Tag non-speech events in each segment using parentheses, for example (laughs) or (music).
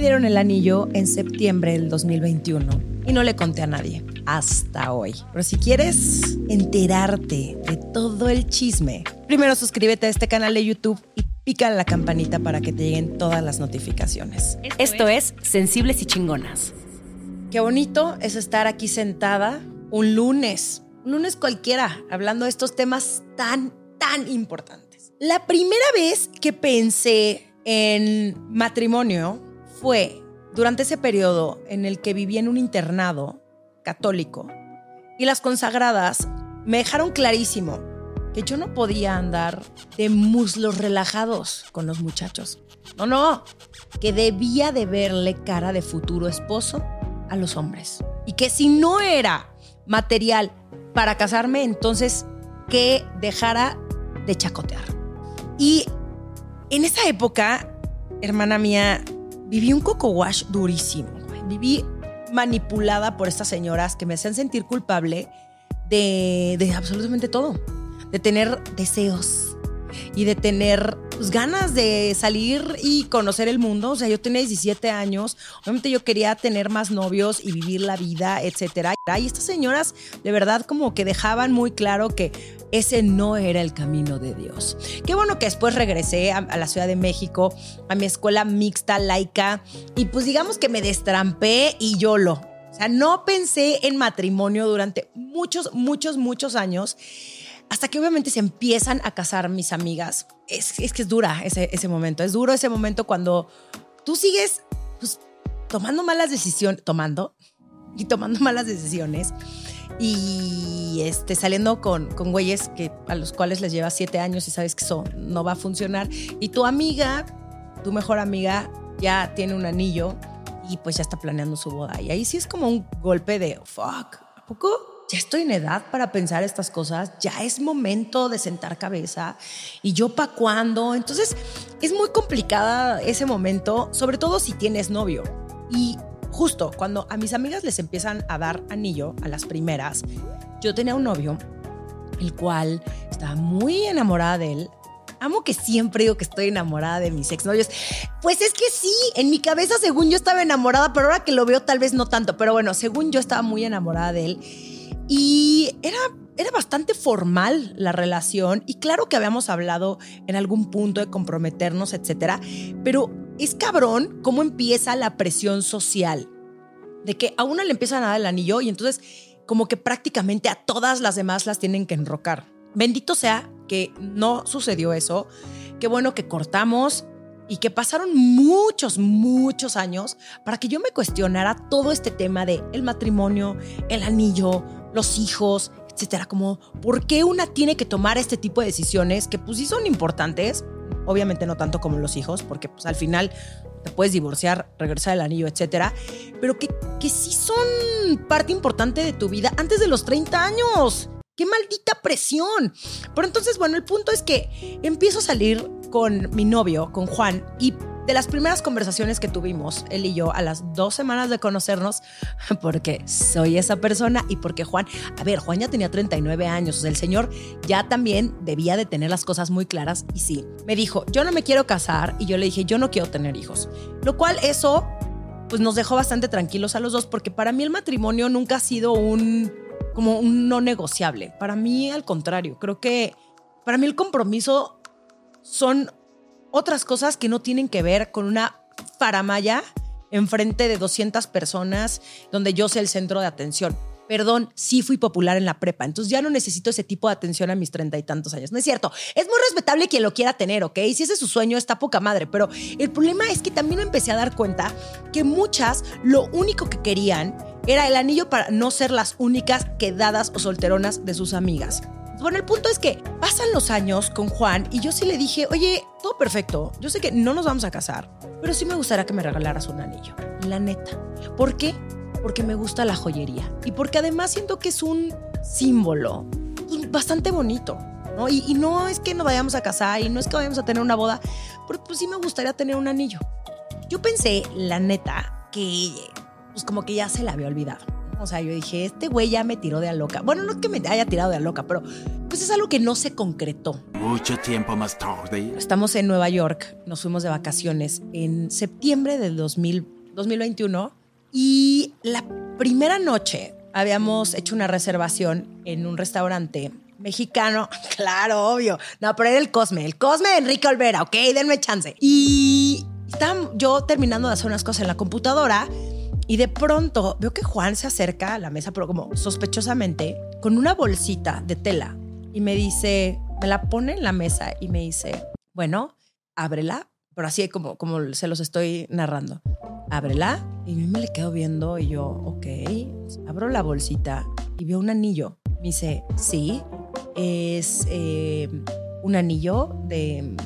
me dieron el anillo en septiembre del 2021 y no le conté a nadie hasta hoy. Pero si quieres enterarte de todo el chisme, primero suscríbete a este canal de YouTube y pica la campanita para que te lleguen todas las notificaciones. Esto es Sensibles y Chingonas. Qué bonito es estar aquí sentada un lunes, un lunes cualquiera, hablando de estos temas tan, tan importantes. La primera vez que pensé en matrimonio fue durante ese periodo en el que viví en un internado católico y las consagradas me dejaron clarísimo que yo no podía andar de muslos relajados con los muchachos. No, no, que debía de verle cara de futuro esposo a los hombres. Y que si no era material para casarme, entonces que dejara de chacotear. Y en esa época, hermana mía, viví un coco wash durísimo. Viví manipulada por estas señoras que me hacían sentir culpable de, de absolutamente todo. De tener deseos y de tener pues, ganas de salir y conocer el mundo. O sea, yo tenía 17 años, obviamente yo quería tener más novios y vivir la vida, etcétera. Y estas señoras de verdad como que dejaban muy claro que ese no era el camino de Dios. Qué bueno que después regresé a, la Ciudad de México, a mi escuela mixta, laica, y pues digamos que me destrampé y yo lo. O sea, no pensé en matrimonio durante muchos, muchos, muchos años hasta que obviamente se empiezan a casar mis amigas. Es, que es dura ese, ese, momento, es duro ese momento cuando tú sigues pues, tomando malas decisiones, tomando y tomando (laughs) malas decisiones y este, saliendo con, con güeyes que, a los cuales les lleva siete años y sabes que eso no va a funcionar. Y tu amiga, tu mejor amiga, ya tiene un anillo y pues ya está planeando su boda. Y ahí sí es como un golpe de, fuck, ¿a poco? Ya estoy en edad para pensar estas cosas, ya es momento de sentar cabeza y yo para cuándo. Entonces es muy complicada ese momento, sobre todo si tienes novio. Y justo cuando a mis amigas les empiezan a dar anillo a las primeras, yo tenía un novio, el cual estaba muy enamorada de él. Amo que siempre digo que estoy enamorada de mis exnovios. Pues es que sí, en mi cabeza según yo estaba enamorada, pero ahora que lo veo tal vez no tanto. Pero bueno, según yo estaba muy enamorada de él. Y era, era bastante formal la relación y claro que habíamos hablado en algún punto de comprometernos, etcétera, pero es cabrón cómo empieza la presión social de que a una le empiezan a dar el anillo y entonces como que prácticamente a todas las demás las tienen que enrocar. Bendito sea que no sucedió eso. Qué bueno que cortamos y que pasaron muchos, muchos años para que yo me cuestionara todo este tema de el matrimonio, el anillo, los hijos, etcétera. Como, ¿por qué una tiene que tomar este tipo de decisiones que pues sí son importantes? Obviamente no tanto como los hijos, porque pues al final te puedes divorciar, regresar el anillo, etcétera, pero que, que sí son parte importante de tu vida antes de los 30 años. ¡Qué maldita presión! Pero entonces, bueno, el punto es que empiezo a salir con mi novio, con Juan, y de las primeras conversaciones que tuvimos, él y yo, a las dos semanas de conocernos, (laughs) porque soy esa persona y porque Juan, a ver, Juan ya tenía 39 años, o sea, el señor ya también debía de tener las cosas muy claras y sí, me dijo, yo no me quiero casar y yo le dije, yo no quiero tener hijos, lo cual eso pues nos dejó bastante tranquilos a los dos porque para mí el matrimonio nunca ha sido un como un no negociable. Para mí al contrario, creo que para mí el compromiso son otras cosas que no tienen que ver con una faramaya enfrente de 200 personas donde yo sé el centro de atención. Perdón, sí fui popular en la prepa, entonces ya no necesito ese tipo de atención a mis treinta y tantos años. No es cierto. Es muy respetable quien lo quiera tener, ¿ok? Si ese es su sueño, está poca madre. Pero el problema es que también me empecé a dar cuenta que muchas lo único que querían era el anillo para no ser las únicas quedadas o solteronas de sus amigas. Bueno, el punto es que pasan los años con Juan y yo sí le dije, oye, todo perfecto, yo sé que no nos vamos a casar, pero sí me gustaría que me regalaras un anillo. La neta. ¿Por qué? Porque me gusta la joyería y porque además siento que es un símbolo bastante bonito. ¿no? Y, no es que nos vayamos a casar y no es que vayamos a tener una boda, pero pues sí me gustaría tener un anillo. Yo pensé, la neta, que pues como que ya se la había olvidado. O sea, yo dije, este güey ya me tiró de a loca. Bueno, no es que me haya tirado de a loca, pero pues es algo que no se concretó. Mucho tiempo más tarde. Estamos en Nueva York, nos fuimos de vacaciones en septiembre del 2000, 2021 y la primera noche habíamos hecho una reservación en un restaurante mexicano, (laughs) claro, obvio. No, pero era el Cosme, el Cosme de Enrique Olvera, ok, denme chance. Y estaba yo terminando de hacer unas cosas en la computadora y de pronto veo que Juan se acerca a la mesa, pero como sospechosamente, con una bolsita de tela y me dice, me la pone en la mesa y me dice, bueno, ábrela, pero así como, como se los estoy narrando. Ábrela y mí me le quedo viendo y yo, ok, abro la bolsita y veo un anillo. Me dice, sí, es eh, un anillo de...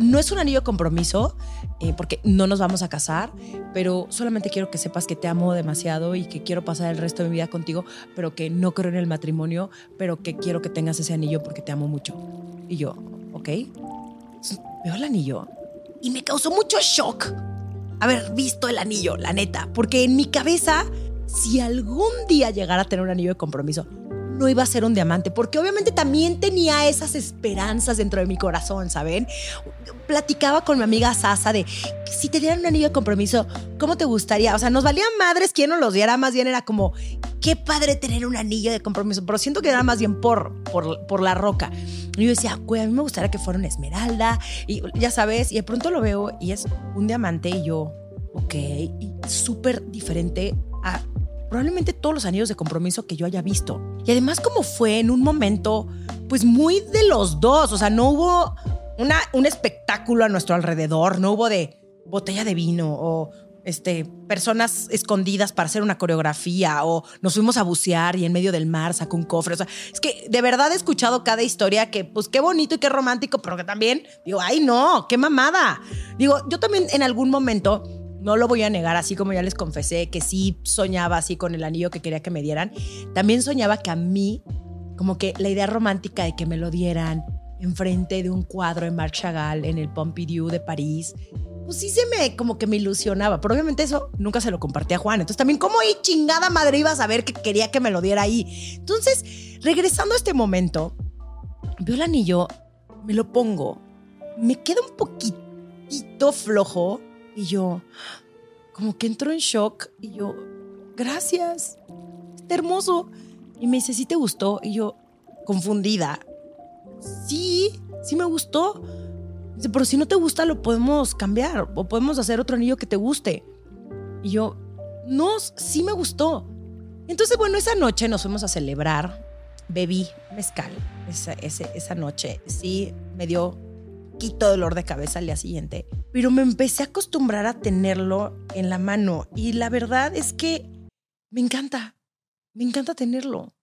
No es un anillo de compromiso, eh, porque no nos vamos a casar, pero solamente quiero que sepas que te amo demasiado y que quiero pasar el resto de mi vida contigo, pero que no creo en el matrimonio, pero que quiero que tengas ese anillo porque te amo mucho. Y yo, ok. Veo el anillo y me causó mucho shock haber visto el anillo, la neta, porque en mi cabeza, si algún día llegara a tener un anillo de compromiso, no iba a ser un diamante, porque obviamente también tenía esas esperanzas dentro de mi corazón, ¿saben? Platicaba con mi amiga Sasa de si te dieran un anillo de compromiso, ¿cómo te gustaría? O sea, nos valían madres quien nos los diera, más bien era como, qué padre tener un anillo de compromiso, pero siento que era más bien por, por, por la roca. Y yo decía, a mí me gustaría que fuera una esmeralda, y ya sabes, y de pronto lo veo y es un diamante y yo, ok, súper diferente a probablemente todos los anillos de compromiso que yo haya visto. Y además como fue en un momento, pues muy de los dos, o sea, no hubo una, un espectáculo a nuestro alrededor, no hubo de botella de vino o este, personas escondidas para hacer una coreografía o nos fuimos a bucear y en medio del mar sacó un cofre. O sea, es que de verdad he escuchado cada historia que, pues qué bonito y qué romántico, pero que también digo, ay no, qué mamada. Digo, yo también en algún momento no lo voy a negar, así como ya les confesé que sí soñaba así con el anillo que quería que me dieran, también soñaba que a mí, como que la idea romántica de que me lo dieran enfrente de un cuadro de Marc Chagall en el Pompidou de París, pues sí se me como que me ilusionaba, pero obviamente eso nunca se lo compartí a Juan. Entonces también, ¿cómo ahí chingada madre iba a saber que quería que me lo diera ahí? Entonces, regresando a este momento, veo el anillo, me lo pongo, me queda un poquitito flojo y yo, como que entró en shock y yo, gracias, está hermoso. Y me dice, ¿sí te gustó? Y yo, confundida, sí, sí me gustó. Dice, pero si no te gusta, lo podemos cambiar o podemos hacer otro anillo que te guste. Y yo, no, sí me gustó. Entonces, bueno, esa noche nos fuimos a celebrar. Bebí mezcal esa, esa noche. Sí, me dio quito dolor de cabeza al día siguiente, pero me empecé a acostumbrar a tenerlo en la mano y la verdad es que me encanta, me encanta tenerlo.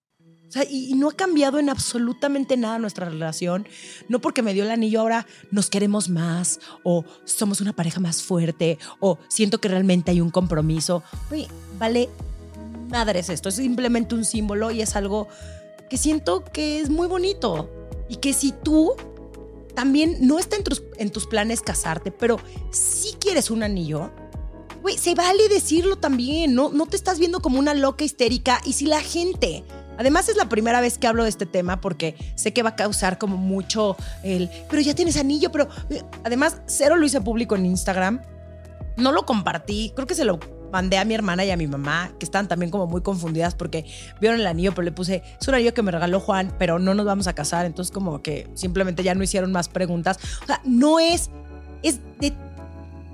O sea, y, no ha cambiado en absolutamente nada nuestra relación. No porque me dio el anillo ahora nos queremos más o somos una pareja más fuerte o siento que realmente hay un compromiso. Uy, vale, madres esto. Es simplemente un símbolo y es algo que siento que es muy bonito. Y que si tú también no está en tus, en tus planes casarte, pero si quieres un anillo, güey, se vale decirlo también, ¿no? No te estás viendo como una loca histérica. Y si la gente, además es la primera vez que hablo de este tema porque sé que va a causar como mucho el, pero ya tienes anillo, pero eh, además cero lo hice público en Instagram. No lo compartí, creo que se lo mandé a mi hermana y a mi mamá, que están también como muy confundidas porque vieron el anillo, pero le puse, es un anillo que me regaló Juan, pero no nos vamos a casar, entonces como que simplemente ya no hicieron más preguntas. O sea, no es, es de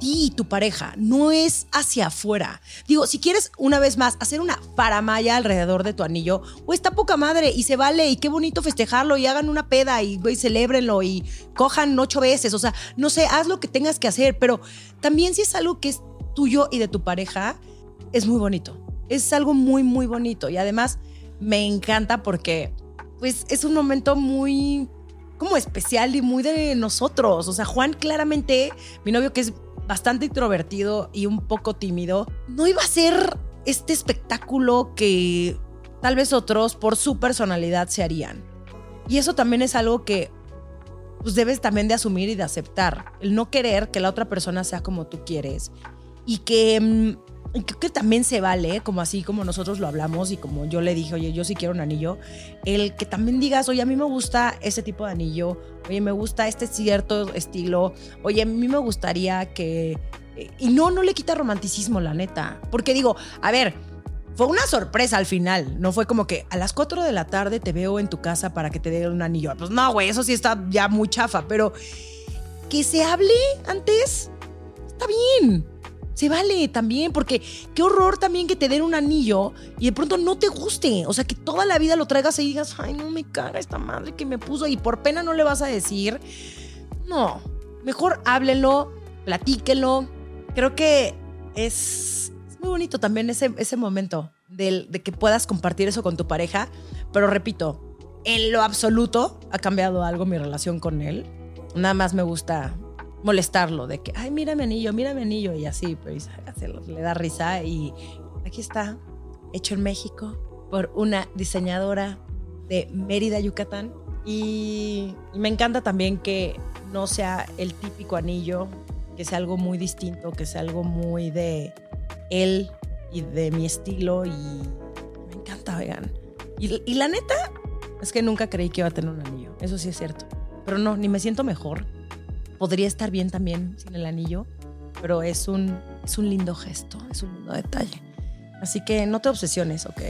ti y tu pareja, no es hacia afuera. Digo, si quieres una vez más hacer una paramaya alrededor de tu anillo, o está poca madre y se vale y qué bonito festejarlo y hagan una peda y güey, celébrenlo y cojan ocho veces, o sea, no sé, haz lo que tengas que hacer, pero también si es algo que es tuyo y de tu pareja, es muy bonito. Es algo muy, muy bonito. Y además me encanta porque pues es un momento muy como especial y muy de nosotros. O sea, Juan claramente, mi novio que es bastante introvertido y un poco tímido, no iba a ser este espectáculo que tal vez otros por su personalidad se harían. Y eso también es algo que pues debes también de asumir y de aceptar. El no querer que la otra persona sea como tú quieres y que mm, y creo que también se vale, como así como nosotros lo hablamos y como yo le dije, oye, yo sí quiero un anillo, el que también digas, oye, a mí me gusta ese tipo de anillo, oye, me gusta este cierto estilo, oye, a mí me gustaría que... Y no, no le quita romanticismo, la neta. Porque digo, a ver, fue una sorpresa al final. No fue como que a las 4 de la tarde te veo en tu casa para que te dé un anillo. Pues no, güey, eso sí está ya muy chafa, pero que se hable antes, está bien. Se vale también, porque qué horror también que te den un anillo y de pronto no te guste. O sea, que toda la vida lo traigas y digas, ay, no me caga esta madre que me puso y por pena no le vas a decir. No, mejor háblelo, platíquelo. Creo que es, muy bonito también ese, ese momento de, de que puedas compartir eso con tu pareja. Pero repito, en lo absoluto ha cambiado algo mi relación con él. Nada más me gusta molestarlo de que, ay, mira mi anillo, mira mi anillo y así, pues le da risa y aquí está, hecho en México por una diseñadora de Mérida, Yucatán. Y, me encanta también que no sea el típico anillo, que sea algo muy distinto, que sea algo muy de él y de mi estilo. Y me encanta, vegan. Y, y la neta es que nunca creí que iba a tener un anillo, eso sí es cierto. Pero no, ni me siento mejor podría estar bien también sin el anillo, pero es un, es un lindo gesto, es un lindo detalle. Así que no te obsesiones, ¿ok?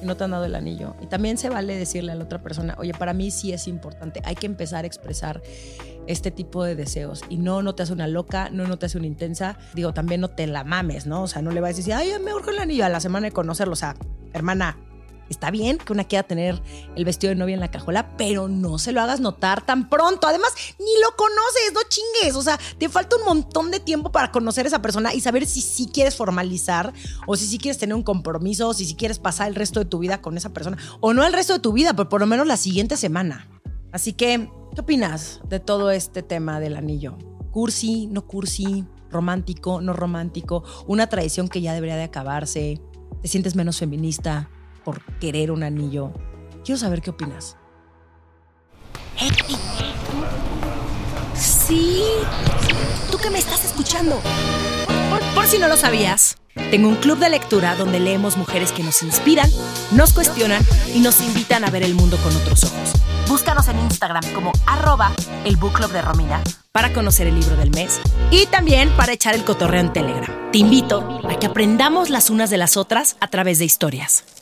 Si no te han dado el anillo. Y también se vale decirle a la otra persona, oye, para mí sí es importante, hay que empezar a expresar este tipo de deseos. Y no, no te hace una loca, no, no te hace una intensa. Digo, también no te la mames, ¿no? O sea, no le vas a decir, ay, me urge el anillo a la semana de conocerlo. O sea, hermana, Está bien que una quiera tener el vestido de novia en la cajuela, pero no se lo hagas notar tan pronto. Además, ni lo conoces, no chingues. O sea, te falta un montón de tiempo para conocer a esa persona y saber si sí quieres formalizar o si sí quieres tener un compromiso o si sí quieres pasar el resto de tu vida con esa persona. O no el resto de tu vida, pero por lo menos la siguiente semana. Así que, ¿qué opinas de todo este tema del anillo? Cursi, no cursi, romántico, no romántico, una tradición que ya debería de acabarse, te sientes menos feminista, por querer un anillo. Quiero saber qué opinas. Sí, tú que me estás escuchando. Por, si no lo sabías, tengo un club de lectura donde leemos mujeres que nos inspiran, nos cuestionan y nos invitan a ver el mundo con otros ojos. Búscanos en Instagram como arroba el book club de Romina para conocer el libro del mes y también para echar el cotorreo en Telegram. Te invito a que aprendamos las unas de las otras a través de historias.